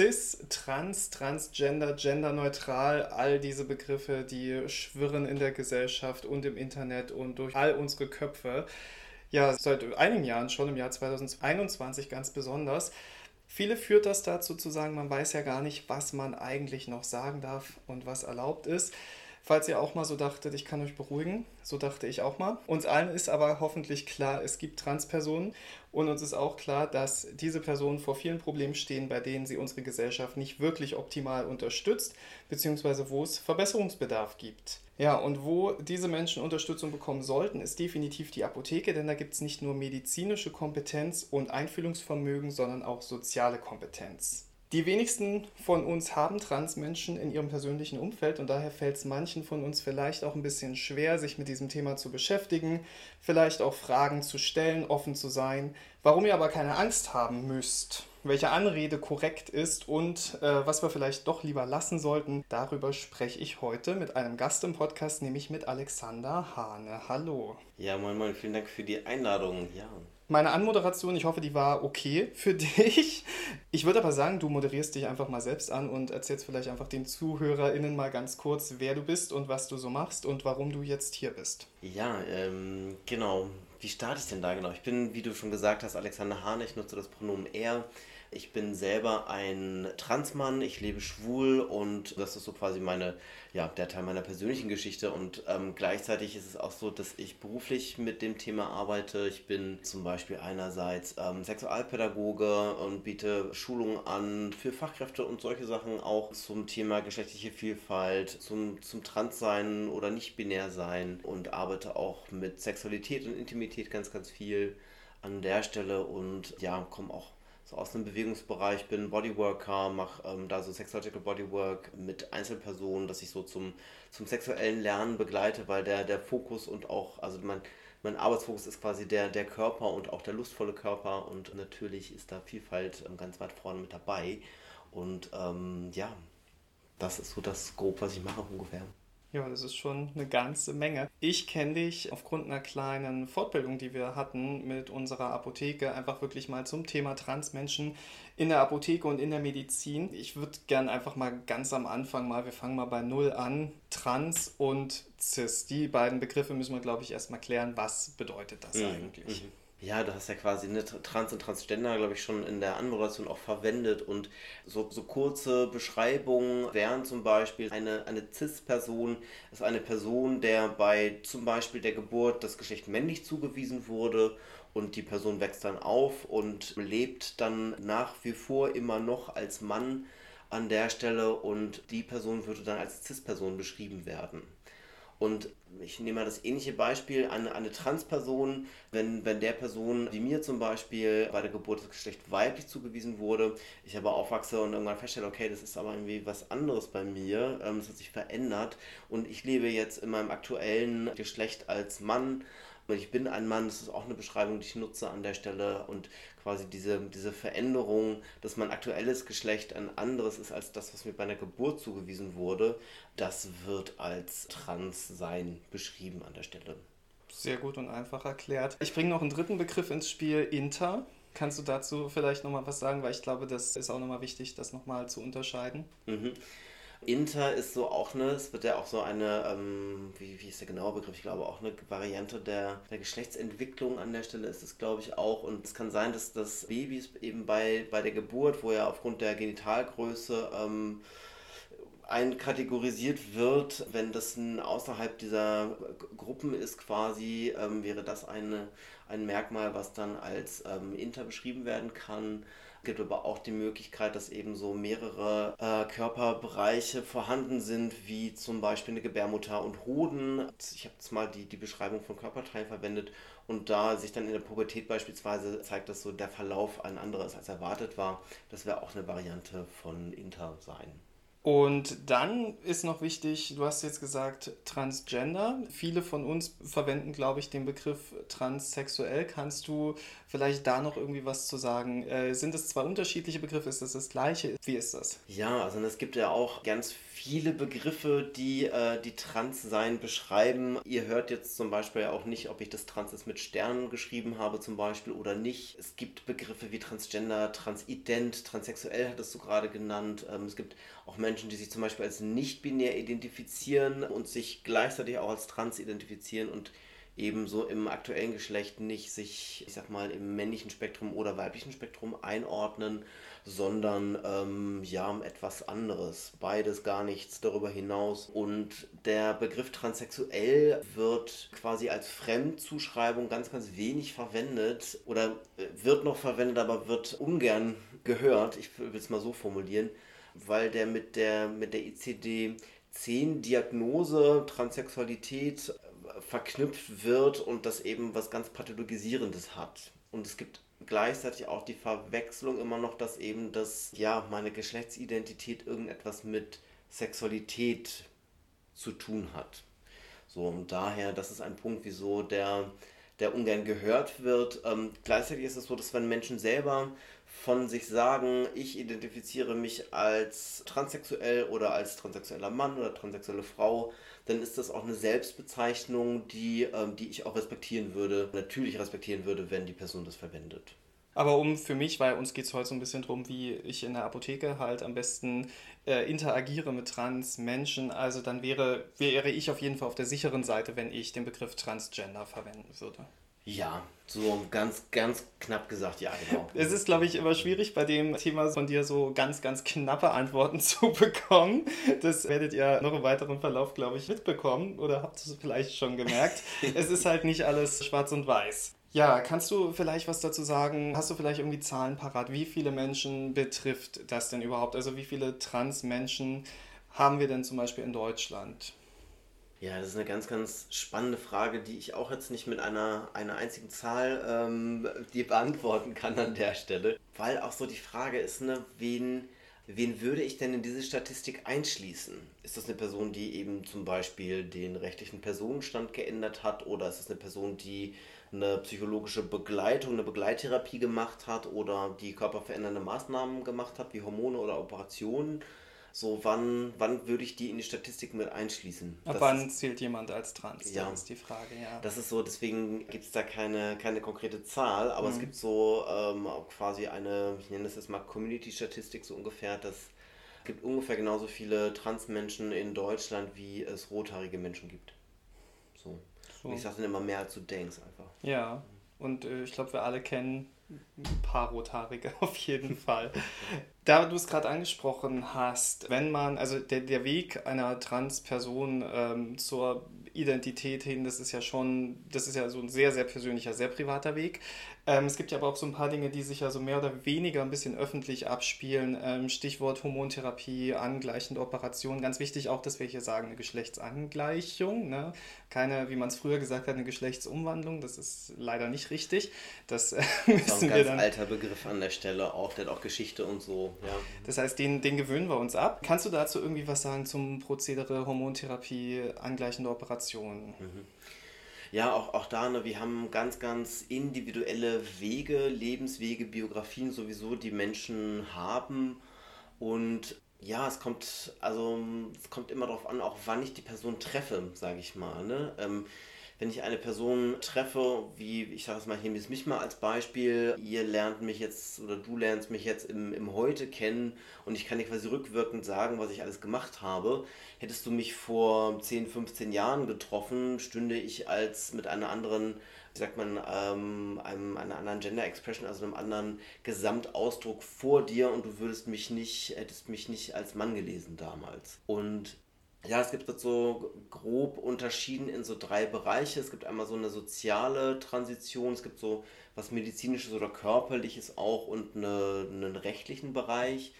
cis, trans, transgender, genderneutral, all diese Begriffe, die schwirren in der Gesellschaft und im Internet und durch all unsere Köpfe. Ja, seit einigen Jahren schon, im Jahr 2021 ganz besonders. Viele führt das dazu zu sagen, man weiß ja gar nicht, was man eigentlich noch sagen darf und was erlaubt ist. Falls ihr auch mal so dachtet, ich kann euch beruhigen, so dachte ich auch mal. Uns allen ist aber hoffentlich klar, es gibt Transpersonen und uns ist auch klar, dass diese Personen vor vielen Problemen stehen, bei denen sie unsere Gesellschaft nicht wirklich optimal unterstützt, beziehungsweise wo es Verbesserungsbedarf gibt. Ja, und wo diese Menschen Unterstützung bekommen sollten, ist definitiv die Apotheke, denn da gibt es nicht nur medizinische Kompetenz und Einfühlungsvermögen, sondern auch soziale Kompetenz. Die wenigsten von uns haben Transmenschen in ihrem persönlichen Umfeld und daher fällt es manchen von uns vielleicht auch ein bisschen schwer, sich mit diesem Thema zu beschäftigen, vielleicht auch Fragen zu stellen, offen zu sein. Warum ihr aber keine Angst haben müsst, welche Anrede korrekt ist und äh, was wir vielleicht doch lieber lassen sollten, darüber spreche ich heute mit einem Gast im Podcast, nämlich mit Alexander Hane. Hallo. Ja, moin, moin, vielen Dank für die Einladung. Ja meine Anmoderation, ich hoffe, die war okay für dich. Ich würde aber sagen, du moderierst dich einfach mal selbst an und erzählst vielleicht einfach den ZuhörerInnen mal ganz kurz, wer du bist und was du so machst und warum du jetzt hier bist. Ja, ähm, genau. Wie starte ich denn da genau? Ich bin, wie du schon gesagt hast, Alexander Hahn. Ich nutze das Pronomen er. Ich bin selber ein Transmann, ich lebe schwul und das ist so quasi meine, ja, der Teil meiner persönlichen Geschichte und ähm, gleichzeitig ist es auch so, dass ich beruflich mit dem Thema arbeite. Ich bin zum Beispiel einerseits ähm, Sexualpädagoge und biete Schulungen an für Fachkräfte und solche Sachen auch zum Thema geschlechtliche Vielfalt, zum, zum Transsein oder nicht-binär sein und arbeite auch mit Sexualität und Intimität ganz, ganz viel an der Stelle und ja, komme auch so aus dem Bewegungsbereich bin, Bodyworker, mache ähm, da so Sexological Bodywork mit Einzelpersonen, dass ich so zum, zum sexuellen Lernen begleite, weil der, der Fokus und auch, also mein, mein Arbeitsfokus ist quasi der, der Körper und auch der lustvolle Körper und natürlich ist da Vielfalt ähm, ganz weit vorne mit dabei. Und ähm, ja, das ist so das Grob, was ich mache ungefähr. Ja, das ist schon eine ganze Menge. Ich kenne dich aufgrund einer kleinen Fortbildung, die wir hatten mit unserer Apotheke, einfach wirklich mal zum Thema Transmenschen in der Apotheke und in der Medizin. Ich würde gerne einfach mal ganz am Anfang mal, wir fangen mal bei Null an, Trans und Cis. Die beiden Begriffe müssen wir, glaube ich, erstmal klären. Was bedeutet das mhm. eigentlich? Mhm. Ja, du hast ja quasi eine Trans- und Transgender, glaube ich, schon in der Anmoderation auch verwendet. Und so, so kurze Beschreibungen wären zum Beispiel eine, eine CIS-Person ist eine Person, der bei zum Beispiel der Geburt das Geschlecht männlich zugewiesen wurde und die Person wächst dann auf und lebt dann nach wie vor immer noch als Mann an der Stelle und die Person würde dann als CIS-Person beschrieben werden. Und ich nehme mal das ähnliche Beispiel an eine Transperson, wenn, wenn der Person, wie mir zum Beispiel, bei der Geburt das Geschlecht weiblich zugewiesen wurde, ich aber aufwachse und irgendwann feststelle, okay, das ist aber irgendwie was anderes bei mir, ähm, das hat sich verändert. Und ich lebe jetzt in meinem aktuellen Geschlecht als Mann. Ich bin ein Mann, das ist auch eine Beschreibung, die ich nutze an der Stelle. Und quasi diese, diese Veränderung, dass mein aktuelles Geschlecht ein anderes ist als das, was mir bei einer Geburt zugewiesen wurde, das wird als Transsein beschrieben an der Stelle. Sehr gut und einfach erklärt. Ich bringe noch einen dritten Begriff ins Spiel, Inter. Kannst du dazu vielleicht nochmal was sagen, weil ich glaube, das ist auch nochmal wichtig, das nochmal zu unterscheiden. Mhm. Inter ist so auch eine, es wird ja auch so eine, ähm, wie, wie ist der genaue Begriff? Ich glaube auch eine Variante der, der Geschlechtsentwicklung an der Stelle ist es, glaube ich, auch. Und es kann sein, dass das Babys eben bei, bei der Geburt, wo ja aufgrund der Genitalgröße ähm, einkategorisiert wird, wenn das außerhalb dieser Gruppen ist quasi, ähm, wäre das eine, ein Merkmal, was dann als ähm, Inter beschrieben werden kann. Gibt aber auch die Möglichkeit, dass eben so mehrere äh, Körperbereiche vorhanden sind, wie zum Beispiel eine Gebärmutter und Hoden. Ich habe jetzt mal die, die Beschreibung von Körperteilen verwendet und da sich dann in der Pubertät beispielsweise zeigt, dass so der Verlauf ein anderer ist als erwartet war. Das wäre auch eine Variante von Inter sein. Und dann ist noch wichtig, du hast jetzt gesagt Transgender. Viele von uns verwenden, glaube ich, den Begriff transsexuell. Kannst du vielleicht da noch irgendwie was zu sagen? Äh, sind es zwei unterschiedliche Begriffe? Ist das das gleiche? Wie ist das? Ja, also es gibt ja auch ganz viele Begriffe, die äh, die Transsein beschreiben. Ihr hört jetzt zum Beispiel auch nicht, ob ich das Trans ist mit Sternen geschrieben habe zum Beispiel oder nicht. Es gibt Begriffe wie Transgender, Transident, transsexuell hattest du gerade genannt. Ähm, es gibt auch Menschen, die sich zum Beispiel als nicht-binär identifizieren und sich gleichzeitig auch als trans identifizieren und ebenso im aktuellen Geschlecht nicht sich, ich sag mal, im männlichen Spektrum oder weiblichen Spektrum einordnen, sondern ähm, ja, etwas anderes. Beides gar nichts darüber hinaus. Und der Begriff transsexuell wird quasi als Fremdzuschreibung ganz, ganz wenig verwendet oder äh, wird noch verwendet, aber wird ungern gehört. Ich will es mal so formulieren weil der mit der, mit der ICD-10-Diagnose Transsexualität äh, verknüpft wird und das eben was ganz Pathologisierendes hat. Und es gibt gleichzeitig auch die Verwechslung immer noch, dass eben das, ja, meine Geschlechtsidentität irgendetwas mit Sexualität zu tun hat. So, und daher, das ist ein Punkt, wieso der, der ungern gehört wird. Ähm, gleichzeitig ist es so, dass wenn Menschen selber von sich sagen, ich identifiziere mich als transsexuell oder als transsexueller Mann oder transsexuelle Frau, dann ist das auch eine Selbstbezeichnung, die, ähm, die ich auch respektieren würde, natürlich respektieren würde, wenn die Person das verwendet. Aber um für mich, weil uns geht es heute so ein bisschen darum, wie ich in der Apotheke halt am besten äh, interagiere mit Trans-Menschen, also dann wäre, wäre ich auf jeden Fall auf der sicheren Seite, wenn ich den Begriff Transgender verwenden würde. Ja, so ganz, ganz knapp gesagt, ja, genau. Es ist, glaube ich, immer schwierig, bei dem Thema von dir so ganz, ganz knappe Antworten zu bekommen. Das werdet ihr noch im weiteren Verlauf, glaube ich, mitbekommen oder habt es vielleicht schon gemerkt. es ist halt nicht alles schwarz und weiß. Ja, kannst du vielleicht was dazu sagen? Hast du vielleicht irgendwie Zahlen parat? Wie viele Menschen betrifft das denn überhaupt? Also wie viele Trans-Menschen haben wir denn zum Beispiel in Deutschland? Ja, das ist eine ganz, ganz spannende Frage, die ich auch jetzt nicht mit einer, einer einzigen Zahl ähm, die beantworten kann an der Stelle. Weil auch so die Frage ist, ne, wen, wen würde ich denn in diese Statistik einschließen? Ist das eine Person, die eben zum Beispiel den rechtlichen Personenstand geändert hat oder ist das eine Person, die eine psychologische Begleitung, eine Begleittherapie gemacht hat oder die körperverändernde Maßnahmen gemacht hat, wie Hormone oder Operationen? So, wann, wann würde ich die in die Statistik mit einschließen? Ab das wann ist, zählt jemand als trans? Ja. Das ist die Frage, ja. Das ist so, deswegen gibt es da keine, keine konkrete Zahl, aber mhm. es gibt so ähm, quasi eine, ich nenne das jetzt mal Community-Statistik so ungefähr, dass es gibt ungefähr genauso viele Transmenschen in Deutschland, wie es rothaarige Menschen gibt. So. so. Und ich sage dann immer mehr, als du denkst einfach. Ja, und äh, ich glaube, wir alle kennen ein paar Rothaarige auf jeden Fall. Da du es gerade angesprochen hast, wenn man, also der, der Weg einer Transperson ähm, zur Identität hin, das ist ja schon, das ist ja so ein sehr, sehr persönlicher, sehr privater Weg. Ähm, es gibt ja aber auch so ein paar Dinge, die sich ja so mehr oder weniger ein bisschen öffentlich abspielen. Ähm, Stichwort Hormontherapie, angleichende Operationen. Ganz wichtig auch, dass wir hier sagen, eine Geschlechtsangleichung. Ne? Keine, wie man es früher gesagt hat, eine Geschlechtsumwandlung. Das ist leider nicht richtig. Das äh, müssen das ist ein ganz dann, alter Begriff an der Stelle auch. Der hat auch Geschichte und so. Ja. Das heißt, den, den gewöhnen wir uns ab. Kannst du dazu irgendwie was sagen zum Prozedere Hormontherapie, angleichende Operationen? Mhm. Ja, auch, auch da, ne, wir haben ganz, ganz individuelle Wege, Lebenswege, Biografien sowieso, die Menschen haben. Und ja, es kommt, also es kommt immer darauf an, auch wann ich die Person treffe, sage ich mal. Ne? Ähm, wenn ich eine Person treffe, wie ich sage es mal, hier mich mal als Beispiel, ihr lernt mich jetzt oder du lernst mich jetzt im, im Heute kennen und ich kann dir quasi rückwirkend sagen, was ich alles gemacht habe. Hättest du mich vor 10, 15 Jahren getroffen, stünde ich als mit einer anderen wie sagt man, ähm, einem, einer anderen Gender Expression, also einem anderen Gesamtausdruck vor dir und du würdest mich nicht, hättest mich nicht als Mann gelesen damals. Und ja, es gibt so grob unterschieden in so drei Bereiche. Es gibt einmal so eine soziale Transition, es gibt so was medizinisches oder körperliches auch und eine, einen rechtlichen Bereich.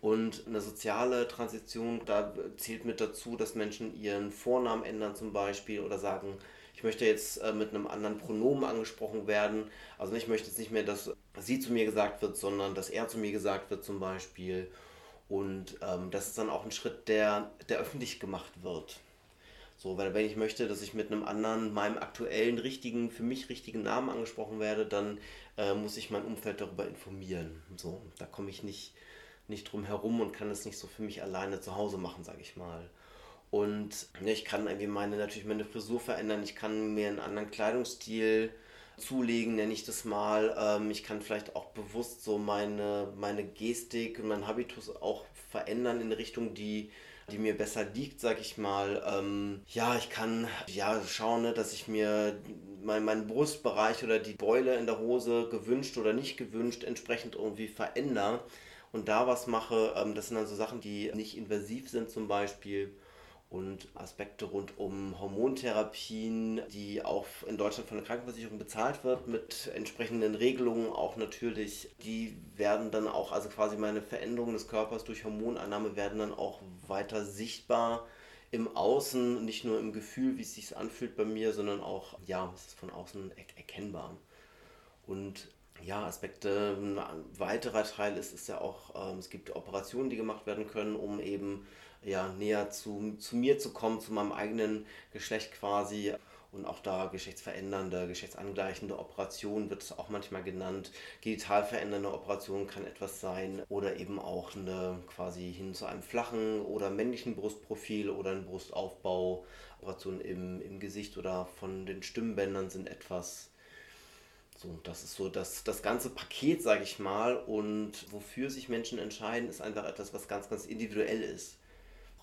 Und eine soziale Transition, da zählt mit dazu, dass Menschen ihren Vornamen ändern zum Beispiel oder sagen, ich möchte jetzt äh, mit einem anderen Pronomen angesprochen werden. Also ich möchte jetzt nicht mehr, dass sie zu mir gesagt wird, sondern dass er zu mir gesagt wird zum Beispiel. Und ähm, das ist dann auch ein Schritt, der, der öffentlich gemacht wird. So, weil wenn ich möchte, dass ich mit einem anderen, meinem aktuellen, richtigen, für mich richtigen Namen angesprochen werde, dann äh, muss ich mein Umfeld darüber informieren. So, da komme ich nicht, nicht drum herum und kann es nicht so für mich alleine zu Hause machen, sage ich mal. Und ne, ich kann irgendwie meine, natürlich meine Frisur verändern, ich kann mir einen anderen Kleidungsstil zulegen, nenne ich das mal. Ähm, ich kann vielleicht auch bewusst so meine, meine Gestik und mein Habitus auch verändern in Richtung, die die mir besser liegt, sag ich mal. Ähm, ja, ich kann ja schauen, ne, dass ich mir mein, meinen Brustbereich oder die Beule in der Hose gewünscht oder nicht gewünscht entsprechend irgendwie verändere und da was mache. Ähm, das sind dann so Sachen, die nicht invasiv sind zum Beispiel und Aspekte rund um Hormontherapien, die auch in Deutschland von der Krankenversicherung bezahlt wird, mit entsprechenden Regelungen auch natürlich. Die werden dann auch, also quasi meine Veränderungen des Körpers durch Hormonannahme werden dann auch weiter sichtbar im Außen, nicht nur im Gefühl, wie es sich anfühlt bei mir, sondern auch, ja, es ist von außen er erkennbar. Und ja, Aspekte, ein weiterer Teil ist, ist ja auch, ähm, es gibt Operationen, die gemacht werden können, um eben ja, näher zu, zu mir zu kommen, zu meinem eigenen Geschlecht quasi. Und auch da geschlechtsverändernde, geschlechtsangleichende Operationen wird es auch manchmal genannt. Genital verändernde Operation kann etwas sein oder eben auch eine quasi hin zu einem flachen oder männlichen Brustprofil oder ein Brustaufbau. Operationen im, im Gesicht oder von den Stimmbändern sind etwas. So, das ist so das, das ganze Paket, sage ich mal. Und wofür sich Menschen entscheiden, ist einfach etwas, was ganz, ganz individuell ist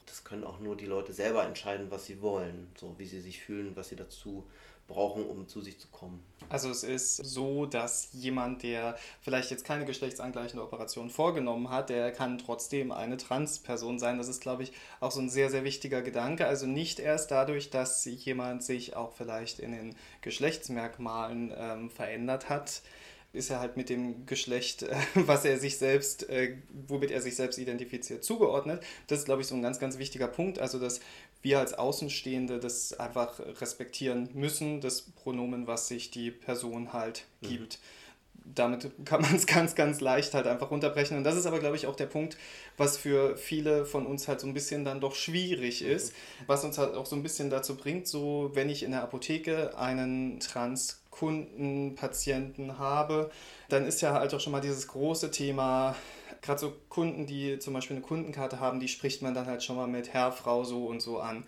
das können auch nur die Leute selber entscheiden, was sie wollen, so wie sie sich fühlen, was sie dazu brauchen, um zu sich zu kommen. Also es ist so, dass jemand, der vielleicht jetzt keine geschlechtsangleichende Operation vorgenommen hat, der kann trotzdem eine Transperson sein. Das ist, glaube ich, auch so ein sehr, sehr wichtiger Gedanke. Also nicht erst dadurch, dass jemand sich auch vielleicht in den Geschlechtsmerkmalen ähm, verändert hat, ist er halt mit dem Geschlecht, äh, was er sich selbst, äh, womit er sich selbst identifiziert, zugeordnet. Das ist, glaube ich, so ein ganz, ganz wichtiger Punkt. Also, dass wir als Außenstehende das einfach respektieren müssen, das Pronomen, was sich die Person halt mhm. gibt. Damit kann man es ganz, ganz leicht halt einfach runterbrechen. Und das ist aber, glaube ich, auch der Punkt, was für viele von uns halt so ein bisschen dann doch schwierig mhm. ist, was uns halt auch so ein bisschen dazu bringt, so wenn ich in der Apotheke einen Trans Kunden, Patienten habe, dann ist ja halt auch schon mal dieses große Thema, gerade so Kunden, die zum Beispiel eine Kundenkarte haben, die spricht man dann halt schon mal mit Herr, Frau so und so an.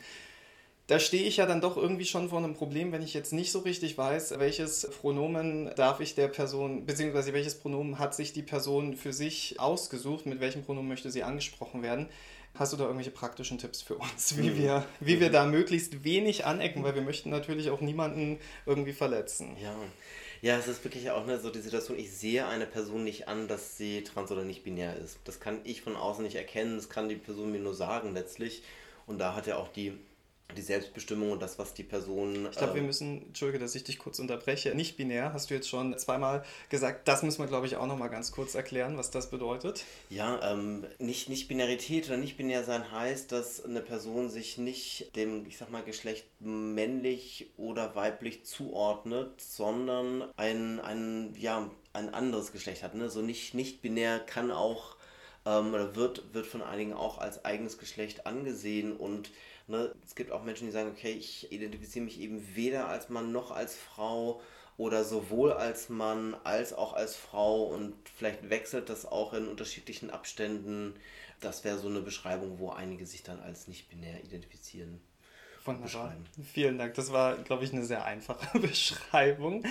Da stehe ich ja dann doch irgendwie schon vor einem Problem, wenn ich jetzt nicht so richtig weiß, welches Pronomen darf ich der Person, beziehungsweise welches Pronomen hat sich die Person für sich ausgesucht, mit welchem Pronomen möchte sie angesprochen werden. Hast du da irgendwelche praktischen Tipps für uns, wie, mhm. wir, wie wir da möglichst wenig anecken, weil wir möchten natürlich auch niemanden irgendwie verletzen. Ja, ja, es ist wirklich auch ne, so die Situation, ich sehe eine Person nicht an, dass sie trans oder nicht binär ist. Das kann ich von außen nicht erkennen, das kann die Person mir nur sagen letztlich. Und da hat ja auch die die Selbstbestimmung und das, was die Person. Ich glaube, wir ähm, müssen, Entschuldige, dass ich dich kurz unterbreche, nicht binär, hast du jetzt schon zweimal gesagt. Das müssen wir, glaube ich, auch nochmal ganz kurz erklären, was das bedeutet. Ja, ähm, nicht, nicht Binarität oder nicht binär sein heißt, dass eine Person sich nicht dem, ich sag mal, Geschlecht männlich oder weiblich zuordnet, sondern ein, ein, ja, ein anderes Geschlecht hat. Ne? So nicht, nicht binär kann auch ähm, oder wird, wird von einigen auch als eigenes Geschlecht angesehen und Ne? Es gibt auch Menschen, die sagen, okay, ich identifiziere mich eben weder als Mann noch als Frau oder sowohl als Mann als auch als Frau und vielleicht wechselt das auch in unterschiedlichen Abständen. Das wäre so eine Beschreibung, wo einige sich dann als nicht binär identifizieren. Wunderbar. Vielen Dank. Das war, glaube ich, eine sehr einfache Beschreibung.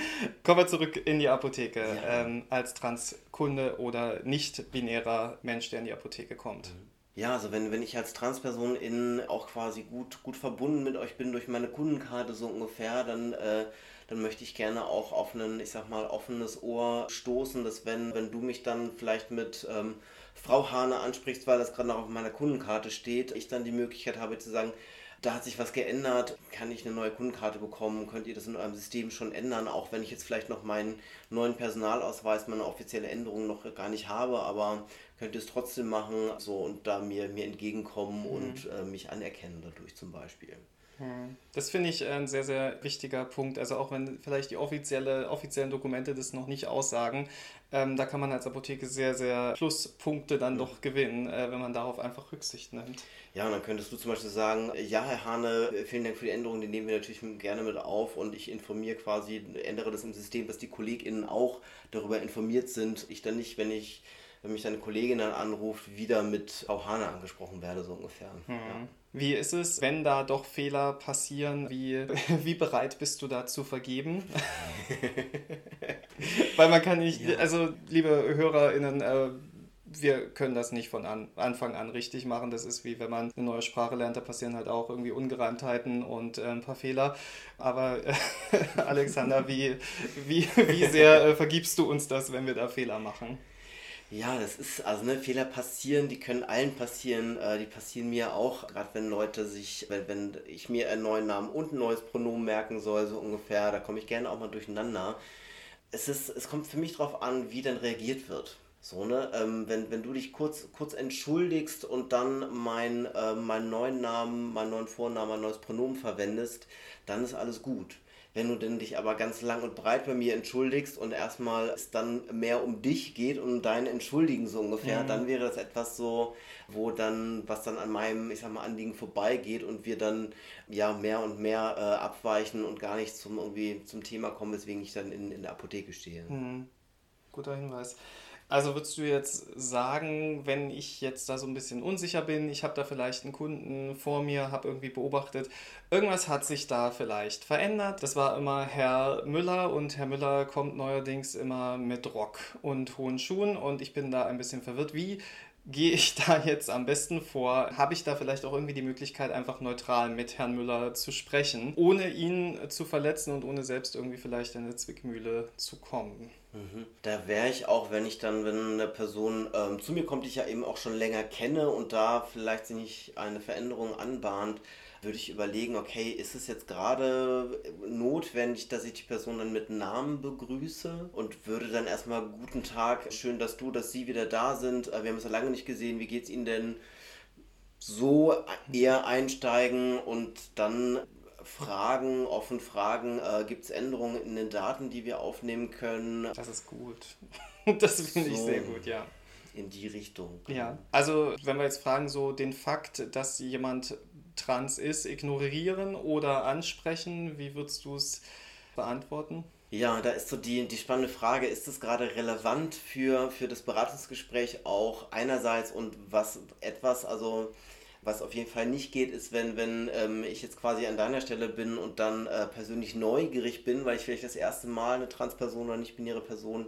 Kommen wir zurück in die Apotheke. Ja. Ähm, als Transkunde oder nicht-binärer Mensch, der in die Apotheke kommt. Mhm. Ja, also wenn, wenn ich als Transperson in auch quasi gut, gut verbunden mit euch bin durch meine Kundenkarte so ungefähr, dann, äh, dann möchte ich gerne auch auf ein, ich sag mal, offenes Ohr stoßen, dass wenn, wenn du mich dann vielleicht mit ähm, Frau Hane ansprichst, weil das gerade noch auf meiner Kundenkarte steht, ich dann die Möglichkeit habe zu sagen, da hat sich was geändert, kann ich eine neue Kundenkarte bekommen, könnt ihr das in eurem System schon ändern, auch wenn ich jetzt vielleicht noch meinen neuen Personalausweis, meine offizielle Änderung noch gar nicht habe, aber könnt ihr es trotzdem machen so und da mir, mir entgegenkommen mhm. und äh, mich anerkennen dadurch zum Beispiel. Hm. Das finde ich ein sehr, sehr wichtiger Punkt. Also auch wenn vielleicht die offizielle, offiziellen Dokumente das noch nicht aussagen, ähm, da kann man als Apotheke sehr, sehr Pluspunkte dann doch gewinnen, äh, wenn man darauf einfach Rücksicht nimmt. Ja, und dann könntest du zum Beispiel sagen, ja, Herr Hane, vielen Dank für die Änderungen, die nehmen wir natürlich gerne mit auf und ich informiere quasi, ändere das im System, dass die KollegInnen auch darüber informiert sind. Ich dann nicht, wenn ich wenn mich deine Kollegin dann anruft, wieder mit Frau Hane angesprochen werde, so ungefähr. Mhm. Ja. Wie ist es, wenn da doch Fehler passieren? Wie, wie bereit bist du da zu vergeben? Weil man kann nicht, ja. also liebe HörerInnen, äh, wir können das nicht von an, Anfang an richtig machen. Das ist wie wenn man eine neue Sprache lernt, da passieren halt auch irgendwie Ungereimtheiten und äh, ein paar Fehler. Aber äh, Alexander, wie, wie, wie sehr äh, vergibst du uns das, wenn wir da Fehler machen? Ja, das ist, also ne, Fehler passieren, die können allen passieren, äh, die passieren mir auch, gerade wenn Leute sich, wenn, wenn ich mir einen neuen Namen und ein neues Pronomen merken soll, so ungefähr, da komme ich gerne auch mal durcheinander. Es, ist, es kommt für mich darauf an, wie dann reagiert wird. So, ne? Ähm, wenn, wenn du dich kurz, kurz entschuldigst und dann mein, äh, meinen neuen Namen, meinen neuen Vornamen, mein neues Pronomen verwendest, dann ist alles gut. Wenn du denn dich aber ganz lang und breit bei mir entschuldigst und erstmal es dann mehr um dich geht und um dein Entschuldigen so ungefähr, mhm. dann wäre das etwas so, wo dann, was dann an meinem, ich sag mal, Anliegen vorbeigeht und wir dann ja mehr und mehr äh, abweichen und gar nicht zum irgendwie zum Thema kommen, weswegen ich dann in, in der Apotheke stehe. Mhm. Guter Hinweis. Also würdest du jetzt sagen, wenn ich jetzt da so ein bisschen unsicher bin, ich habe da vielleicht einen Kunden vor mir, habe irgendwie beobachtet, irgendwas hat sich da vielleicht verändert. Das war immer Herr Müller und Herr Müller kommt neuerdings immer mit Rock und hohen Schuhen und ich bin da ein bisschen verwirrt. Wie gehe ich da jetzt am besten vor? Habe ich da vielleicht auch irgendwie die Möglichkeit, einfach neutral mit Herrn Müller zu sprechen, ohne ihn zu verletzen und ohne selbst irgendwie vielleicht in eine Zwickmühle zu kommen? Da wäre ich auch, wenn ich dann, wenn eine Person ähm, zu mir kommt, die ich ja eben auch schon länger kenne und da vielleicht sich eine Veränderung anbahnt, würde ich überlegen, okay, ist es jetzt gerade notwendig, dass ich die Person dann mit Namen begrüße und würde dann erstmal guten Tag, schön, dass du, dass Sie wieder da sind. Äh, wir haben es ja lange nicht gesehen, wie geht es Ihnen denn? So eher einsteigen und dann Fragen, offen Fragen, äh, gibt es Änderungen in den Daten, die wir aufnehmen können? Das ist gut. Das finde so, ich sehr gut, ja. In die Richtung. Ja, also wenn wir jetzt fragen, so den Fakt, dass jemand trans ist, ignorieren oder ansprechen, wie würdest du es beantworten? Ja, da ist so die, die spannende Frage, ist es gerade relevant für, für das Beratungsgespräch auch einerseits und was etwas, also was auf jeden Fall nicht geht, ist, wenn, wenn ähm, ich jetzt quasi an deiner Stelle bin und dann äh, persönlich neugierig bin, weil ich vielleicht das erste Mal eine Transperson oder nicht-binäre Person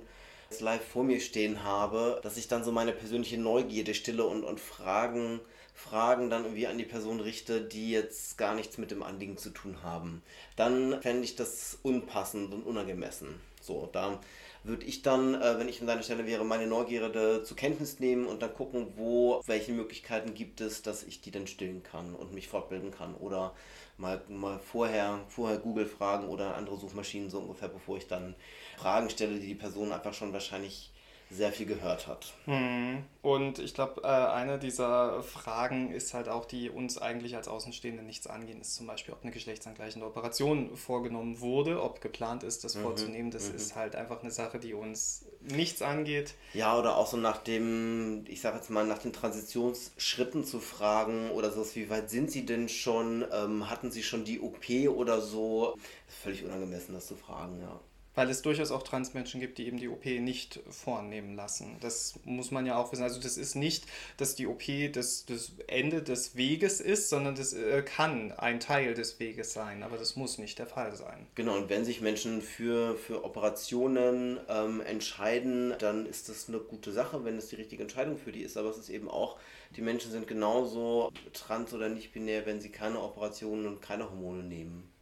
live vor mir stehen habe, dass ich dann so meine persönliche Neugierde stille und, und Fragen, Fragen dann irgendwie an die Person richte, die jetzt gar nichts mit dem Anliegen zu tun haben. Dann fände ich das unpassend und unangemessen. So, da würde ich dann, äh, wenn ich an deiner Stelle wäre, meine Neugierde zur Kenntnis nehmen und dann gucken, wo, welche Möglichkeiten gibt es, dass ich die dann stillen kann und mich fortbilden kann. Oder mal, mal vorher, vorher Google fragen oder andere Suchmaschinen so ungefähr, bevor ich dann Fragen stelle, die die Person einfach schon wahrscheinlich sehr viel gehört hat. Hm. Und ich glaube, äh, eine dieser Fragen ist halt auch, die uns eigentlich als Außenstehende nichts angehen, ist zum Beispiel, ob eine geschlechtsangleichende Operation vorgenommen wurde, ob geplant ist, das mhm. vorzunehmen. Das mhm. ist halt einfach eine Sache, die uns nichts angeht. Ja, oder auch so nach dem, ich sage jetzt mal, nach den Transitionsschritten zu fragen oder so, wie weit sind Sie denn schon? Ähm, hatten Sie schon die OP oder so? Völlig unangemessen, das zu fragen, ja. Weil es durchaus auch Transmenschen gibt, die eben die OP nicht vornehmen lassen. Das muss man ja auch wissen. Also das ist nicht, dass die OP das, das Ende des Weges ist, sondern das äh, kann ein Teil des Weges sein, aber das muss nicht der Fall sein. Genau, und wenn sich Menschen für, für Operationen ähm, entscheiden, dann ist das eine gute Sache, wenn es die richtige Entscheidung für die ist. Aber es ist eben auch, die Menschen sind genauso trans oder nicht binär, wenn sie keine Operationen und keine Hormone nehmen.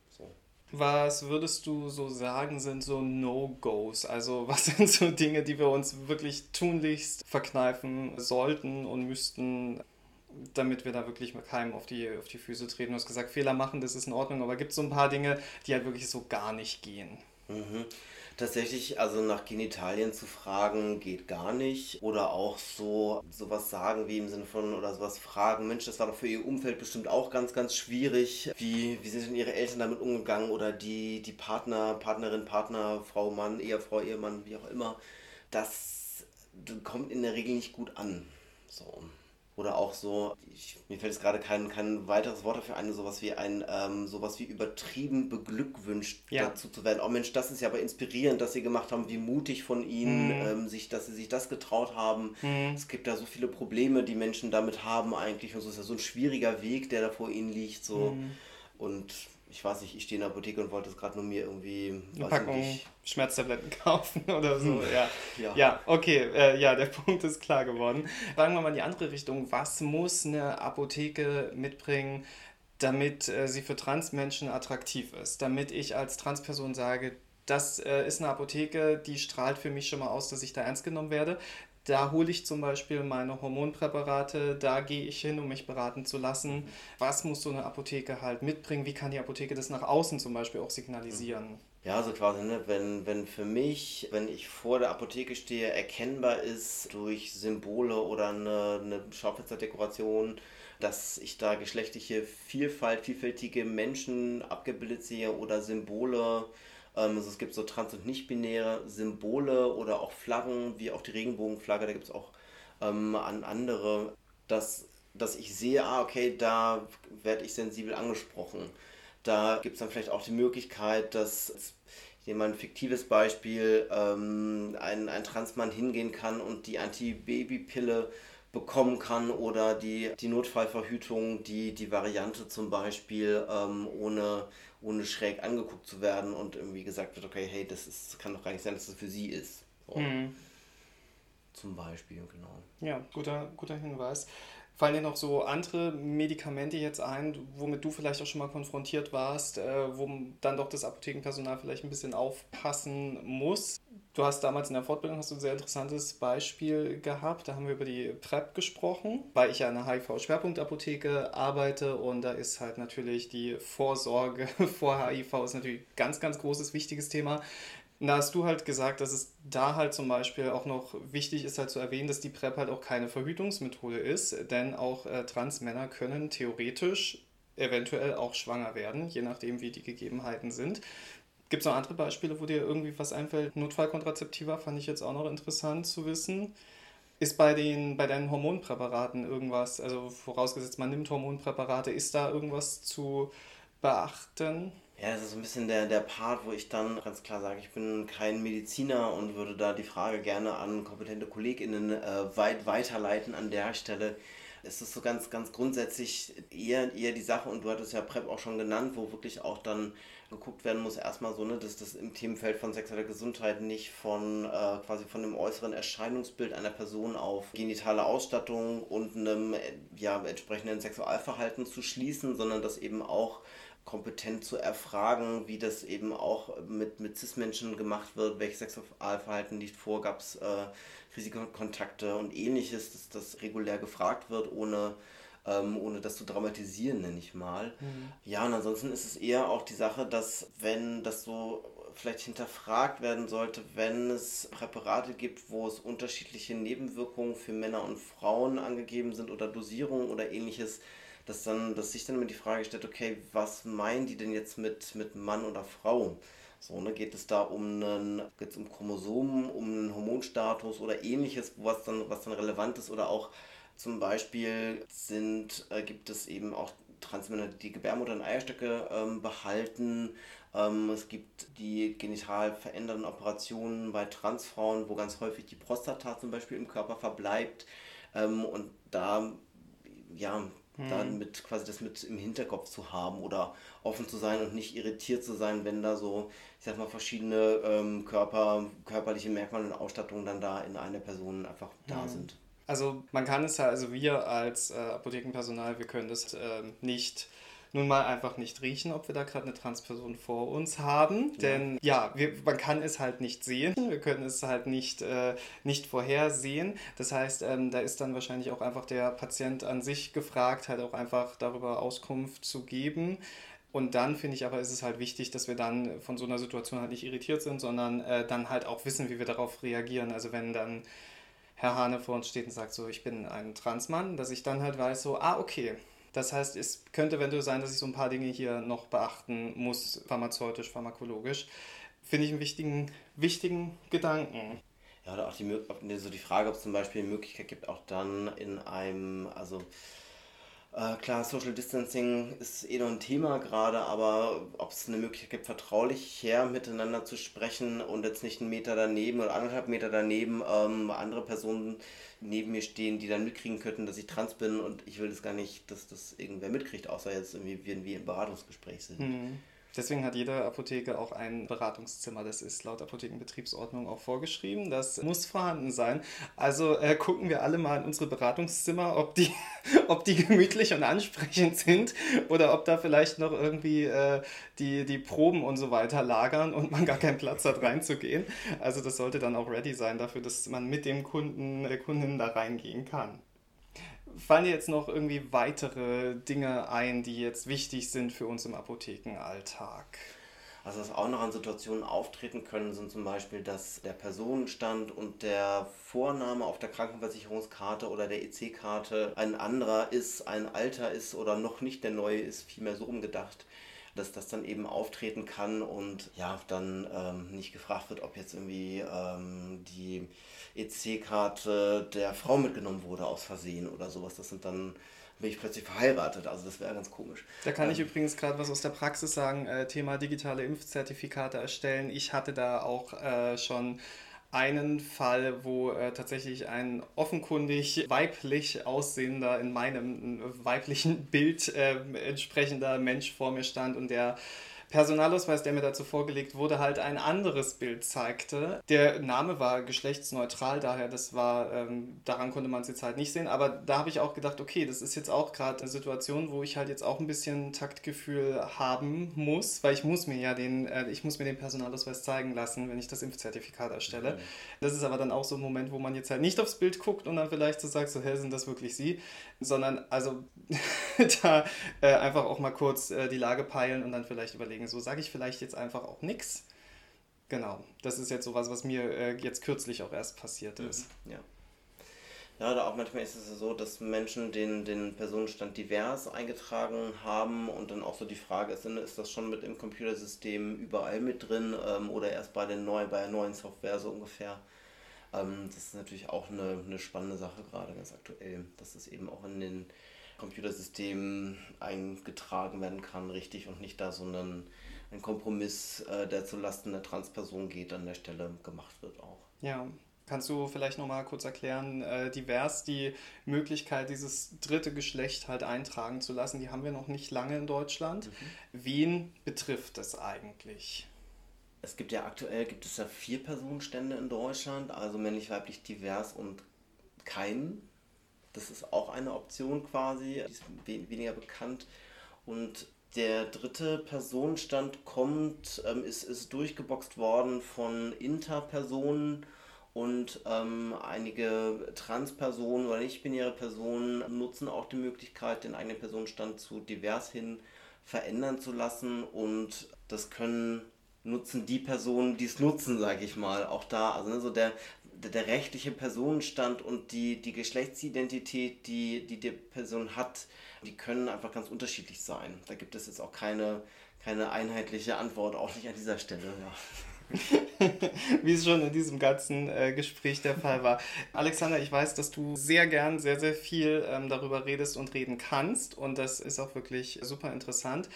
Was würdest du so sagen, sind so No-Gos? Also was sind so Dinge, die wir uns wirklich tunlichst verkneifen sollten und müssten, damit wir da wirklich mit keinem auf die, auf die Füße treten? Du hast gesagt, Fehler machen, das ist in Ordnung, aber gibt es so ein paar Dinge, die halt wirklich so gar nicht gehen? Mhm. Tatsächlich, also nach Genitalien zu fragen, geht gar nicht. Oder auch so sowas sagen wie im Sinne von oder sowas fragen, Mensch, das war doch für ihr Umfeld bestimmt auch ganz, ganz schwierig. Wie, wie sind denn ihre Eltern damit umgegangen? Oder die, die Partner, Partnerin, Partner, Frau, Mann, Ehefrau, Ehemann, wie auch immer. Das kommt in der Regel nicht gut an. So. Oder auch so, ich, mir fällt jetzt gerade kein, kein weiteres Wort dafür ein, sowas wie ein, ähm, sowas wie übertrieben beglückwünscht ja. dazu zu werden. Oh Mensch, das ist ja aber inspirierend, dass sie gemacht haben, wie mutig von ihnen, mhm. ähm, sich, dass sie sich das getraut haben. Mhm. Es gibt da so viele Probleme, die Menschen damit haben eigentlich. Und so ist ja so ein schwieriger Weg, der da vor ihnen liegt. So. Mhm. Und ich weiß nicht, ich stehe in der Apotheke und wollte es gerade nur mir irgendwie eine Packung nicht. Schmerztabletten kaufen oder so. Hm. Ja, ja. ja okay, äh, ja, der Punkt ist klar geworden. Fragen wir mal in die andere Richtung. Was muss eine Apotheke mitbringen, damit äh, sie für Transmenschen attraktiv ist? Damit ich als Transperson sage, das äh, ist eine Apotheke, die strahlt für mich schon mal aus, dass ich da ernst genommen werde. Da hole ich zum Beispiel meine Hormonpräparate, da gehe ich hin, um mich beraten zu lassen. Was muss so eine Apotheke halt mitbringen? Wie kann die Apotheke das nach außen zum Beispiel auch signalisieren? Ja, also quasi, ne, wenn, wenn für mich, wenn ich vor der Apotheke stehe, erkennbar ist durch Symbole oder eine, eine Schaufensterdekoration, dass ich da geschlechtliche Vielfalt, vielfältige Menschen abgebildet sehe oder Symbole, also es gibt so trans- und nicht-binäre Symbole oder auch Flaggen, wie auch die Regenbogenflagge, da gibt es auch ähm, an andere, dass, dass ich sehe, ah, okay, da werde ich sensibel angesprochen. Da gibt es dann vielleicht auch die Möglichkeit, dass jemand ein fiktives Beispiel, ähm, ein, ein Transmann hingehen kann und die Antibabypille bekommen kann oder die, die Notfallverhütung, die, die Variante zum Beispiel ähm, ohne, ohne schräg angeguckt zu werden und irgendwie gesagt wird, okay, hey, das ist, kann doch gar nicht sein, dass das für sie ist. So. Mhm. Zum Beispiel, genau. Ja, guter, guter Hinweis. Fallen dir noch so andere Medikamente jetzt ein, womit du vielleicht auch schon mal konfrontiert warst, äh, wo dann doch das Apothekenpersonal vielleicht ein bisschen aufpassen muss? Du hast damals in der Fortbildung hast du ein sehr interessantes Beispiel gehabt. Da haben wir über die PrEP gesprochen, weil ich ja in einer HIV-Schwerpunktapotheke arbeite und da ist halt natürlich die Vorsorge vor HIV ist natürlich ein ganz, ganz großes, wichtiges Thema. Da hast du halt gesagt, dass es da halt zum Beispiel auch noch wichtig ist halt zu erwähnen, dass die PrEP halt auch keine Verhütungsmethode ist, denn auch äh, Transmänner können theoretisch eventuell auch schwanger werden, je nachdem wie die Gegebenheiten sind. Gibt es noch andere Beispiele, wo dir irgendwie was einfällt? Notfallkontrazeptiva fand ich jetzt auch noch interessant zu wissen. Ist bei, den, bei deinen Hormonpräparaten irgendwas, also vorausgesetzt man nimmt Hormonpräparate, ist da irgendwas zu beachten? Ja, das ist so ein bisschen der, der Part, wo ich dann ganz klar sage, ich bin kein Mediziner und würde da die Frage gerne an kompetente KollegInnen äh, weit weiterleiten an der Stelle. Es ist so ganz, ganz grundsätzlich eher, eher die Sache, und du hattest ja PrEP auch schon genannt, wo wirklich auch dann geguckt werden muss, erstmal so, ne, dass das im Themenfeld von sexueller Gesundheit nicht von äh, quasi von dem äußeren Erscheinungsbild einer Person auf genitale Ausstattung und einem ja, entsprechenden Sexualverhalten zu schließen, sondern dass eben auch kompetent zu erfragen, wie das eben auch mit, mit CIS-Menschen gemacht wird, welches Sexualverhalten liegt vor, gab es äh, Risikokontakte und ähnliches, dass das regulär gefragt wird, ohne, ähm, ohne das zu dramatisieren, nenne ich mal. Mhm. Ja, und ansonsten ist es eher auch die Sache, dass wenn das so vielleicht hinterfragt werden sollte, wenn es Präparate gibt, wo es unterschiedliche Nebenwirkungen für Männer und Frauen angegeben sind oder Dosierungen oder ähnliches, dass dann, dass sich dann immer die Frage stellt, okay, was meinen die denn jetzt mit, mit Mann oder Frau? So, ne, geht es da um einen, geht's um Chromosomen, um einen Hormonstatus oder ähnliches, was dann, was dann relevant ist oder auch zum Beispiel sind, äh, gibt es eben auch Transmänner, die Gebärmutter und Eierstöcke ähm, behalten. Ähm, es gibt die genital verändernden Operationen bei Transfrauen, wo ganz häufig die Prostata zum Beispiel im Körper verbleibt. Ähm, und da ja, hm. dann mit quasi das mit im Hinterkopf zu haben oder offen zu sein und nicht irritiert zu sein, wenn da so, ich sag mal, verschiedene ähm, Körper, körperliche Merkmale und Ausstattungen dann da in einer Person einfach da hm. sind. Also man kann es ja, also wir als äh, Apothekenpersonal, wir können das äh, nicht nun mal einfach nicht riechen, ob wir da gerade eine Transperson vor uns haben. Ja. Denn ja, wir, man kann es halt nicht sehen. Wir können es halt nicht, äh, nicht vorhersehen. Das heißt, ähm, da ist dann wahrscheinlich auch einfach der Patient an sich gefragt, halt auch einfach darüber Auskunft zu geben. Und dann finde ich aber, ist es halt wichtig, dass wir dann von so einer Situation halt nicht irritiert sind, sondern äh, dann halt auch wissen, wie wir darauf reagieren. Also wenn dann Herr Hane vor uns steht und sagt so, ich bin ein Transmann, dass ich dann halt weiß so, ah, okay. Das heißt, es könnte eventuell sein, dass ich so ein paar Dinge hier noch beachten muss, pharmazeutisch, pharmakologisch. Finde ich einen wichtigen, wichtigen Gedanken. Ja, oder auch die, so die Frage, ob es zum Beispiel die Möglichkeit gibt, auch dann in einem, also äh, klar, Social Distancing ist eh noch ein Thema gerade, aber ob es eine Möglichkeit gibt, vertraulich her miteinander zu sprechen und jetzt nicht einen Meter daneben oder anderthalb Meter daneben ähm, andere Personen neben mir stehen, die dann mitkriegen könnten, dass ich trans bin und ich will das gar nicht, dass das irgendwer mitkriegt, außer jetzt irgendwie, wenn wir im Beratungsgespräch sind. Mhm. Deswegen hat jede Apotheke auch ein Beratungszimmer. Das ist laut Apothekenbetriebsordnung auch vorgeschrieben. Das muss vorhanden sein. Also äh, gucken wir alle mal in unsere Beratungszimmer, ob die, ob die gemütlich und ansprechend sind oder ob da vielleicht noch irgendwie äh, die, die Proben und so weiter lagern und man gar keinen Platz hat reinzugehen. Also das sollte dann auch ready sein dafür, dass man mit dem Kunden, der Kundin da reingehen kann. Fallen dir jetzt noch irgendwie weitere Dinge ein, die jetzt wichtig sind für uns im Apothekenalltag? Also was auch noch an Situationen auftreten können, sind zum Beispiel, dass der Personenstand und der Vorname auf der Krankenversicherungskarte oder der EC-Karte ein anderer ist, ein alter ist oder noch nicht der neue ist, vielmehr so umgedacht dass das dann eben auftreten kann und ja, dann ähm, nicht gefragt wird, ob jetzt irgendwie ähm, die EC-Karte der Frau mitgenommen wurde aus Versehen oder sowas. Das sind dann bin ich plötzlich verheiratet. Also das wäre ganz komisch. Da kann ähm, ich übrigens gerade was aus der Praxis sagen. Äh, Thema digitale Impfzertifikate erstellen. Ich hatte da auch äh, schon einen Fall, wo äh, tatsächlich ein offenkundig weiblich aussehender, in meinem weiblichen Bild äh, entsprechender Mensch vor mir stand und der Personalausweis, der mir dazu vorgelegt wurde, halt ein anderes Bild zeigte. Der Name war geschlechtsneutral, daher das war, ähm, daran konnte man es jetzt halt nicht sehen. Aber da habe ich auch gedacht, okay, das ist jetzt auch gerade eine Situation, wo ich halt jetzt auch ein bisschen Taktgefühl haben muss, weil ich muss mir ja den, äh, ich muss mir den Personalausweis zeigen lassen, wenn ich das Impfzertifikat erstelle. Mhm. Das ist aber dann auch so ein Moment, wo man jetzt halt nicht aufs Bild guckt und dann vielleicht so sagt, so, hä, sind das wirklich Sie? Sondern also da äh, einfach auch mal kurz äh, die Lage peilen und dann vielleicht überlegen, deswegen so sage ich vielleicht jetzt einfach auch nichts. Genau, das ist jetzt sowas, was mir äh, jetzt kürzlich auch erst passiert mhm. ist. Ja. Ja, oder auch manchmal ist es so, dass Menschen den, den Personenstand divers eingetragen haben und dann auch so die Frage ist, ist das schon mit im Computersystem überall mit drin ähm, oder erst bei, den neu, bei der neuen Software so ungefähr. Ähm, das ist natürlich auch eine, eine spannende Sache gerade ganz aktuell, dass es eben auch in den Computersystem eingetragen werden kann, richtig, und nicht da so ein, ein Kompromiss, äh, der zulasten der Transperson geht, an der Stelle gemacht wird auch. Ja. Kannst du vielleicht nochmal kurz erklären, äh, divers die Möglichkeit, dieses dritte Geschlecht halt eintragen zu lassen, die haben wir noch nicht lange in Deutschland. Mhm. Wen betrifft das eigentlich? Es gibt ja aktuell gibt es ja vier Personenstände in Deutschland, also männlich, weiblich, divers und keinen das ist auch eine Option quasi, die ist weniger bekannt. Und der dritte Personenstand kommt, ähm, ist, ist durchgeboxt worden von Interpersonen und ähm, einige Transpersonen oder nicht-binäre Personen nutzen auch die Möglichkeit, den eigenen Personenstand zu divers hin verändern zu lassen und das können nutzen die Personen, die es nutzen, sage ich mal, auch da. Also ne, so der, der rechtliche Personenstand und die, die Geschlechtsidentität, die, die die Person hat, die können einfach ganz unterschiedlich sein. Da gibt es jetzt auch keine, keine einheitliche Antwort, auch nicht an dieser Stelle. Ja. Wie es schon in diesem ganzen äh, Gespräch der Fall war. Alexander, ich weiß, dass du sehr gern sehr, sehr viel ähm, darüber redest und reden kannst und das ist auch wirklich super interessant.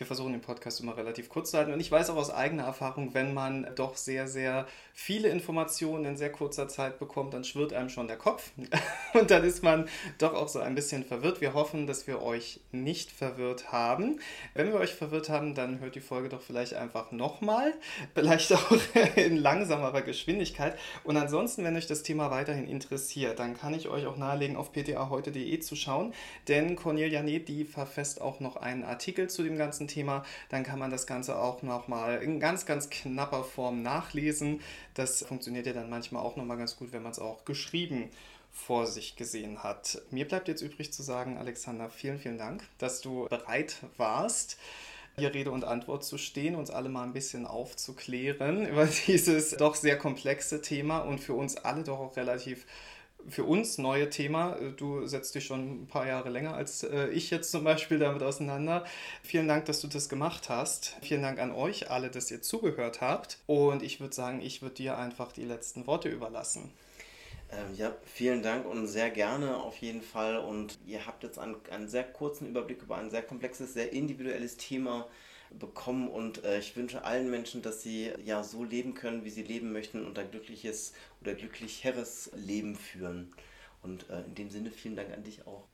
Wir versuchen den Podcast immer relativ kurz zu halten. Und ich weiß auch aus eigener Erfahrung, wenn man doch sehr, sehr viele Informationen in sehr kurzer Zeit bekommt, dann schwirrt einem schon der Kopf. Und dann ist man doch auch so ein bisschen verwirrt. Wir hoffen, dass wir euch nicht verwirrt haben. Wenn wir euch verwirrt haben, dann hört die Folge doch vielleicht einfach nochmal. Vielleicht auch in langsamerer Geschwindigkeit. Und ansonsten, wenn euch das Thema weiterhin interessiert, dann kann ich euch auch nahelegen, auf ptaheute.de zu schauen. Denn Cornelia Neth, die verfasst auch noch einen Artikel zu dem ganzen Thema, dann kann man das Ganze auch nochmal in ganz, ganz knapper Form nachlesen. Das funktioniert ja dann manchmal auch nochmal ganz gut, wenn man es auch geschrieben vor sich gesehen hat. Mir bleibt jetzt übrig zu sagen, Alexander, vielen, vielen Dank, dass du bereit warst. hier Rede und Antwort zu stehen, uns alle mal ein bisschen aufzuklären über dieses doch sehr komplexe Thema und für uns alle doch auch relativ für uns neue Thema. Du setzt dich schon ein paar Jahre länger als äh, ich jetzt zum Beispiel damit auseinander. Vielen Dank, dass du das gemacht hast. Vielen Dank an euch alle, dass ihr zugehört habt. Und ich würde sagen, ich würde dir einfach die letzten Worte überlassen. Ähm, ja, vielen Dank und sehr gerne auf jeden Fall. Und ihr habt jetzt einen, einen sehr kurzen Überblick über ein sehr komplexes, sehr individuelles Thema bekommen und äh, ich wünsche allen Menschen, dass sie ja so leben können, wie sie leben möchten und ein glückliches oder glücklicheres Leben führen. Und äh, in dem Sinne vielen Dank an dich auch.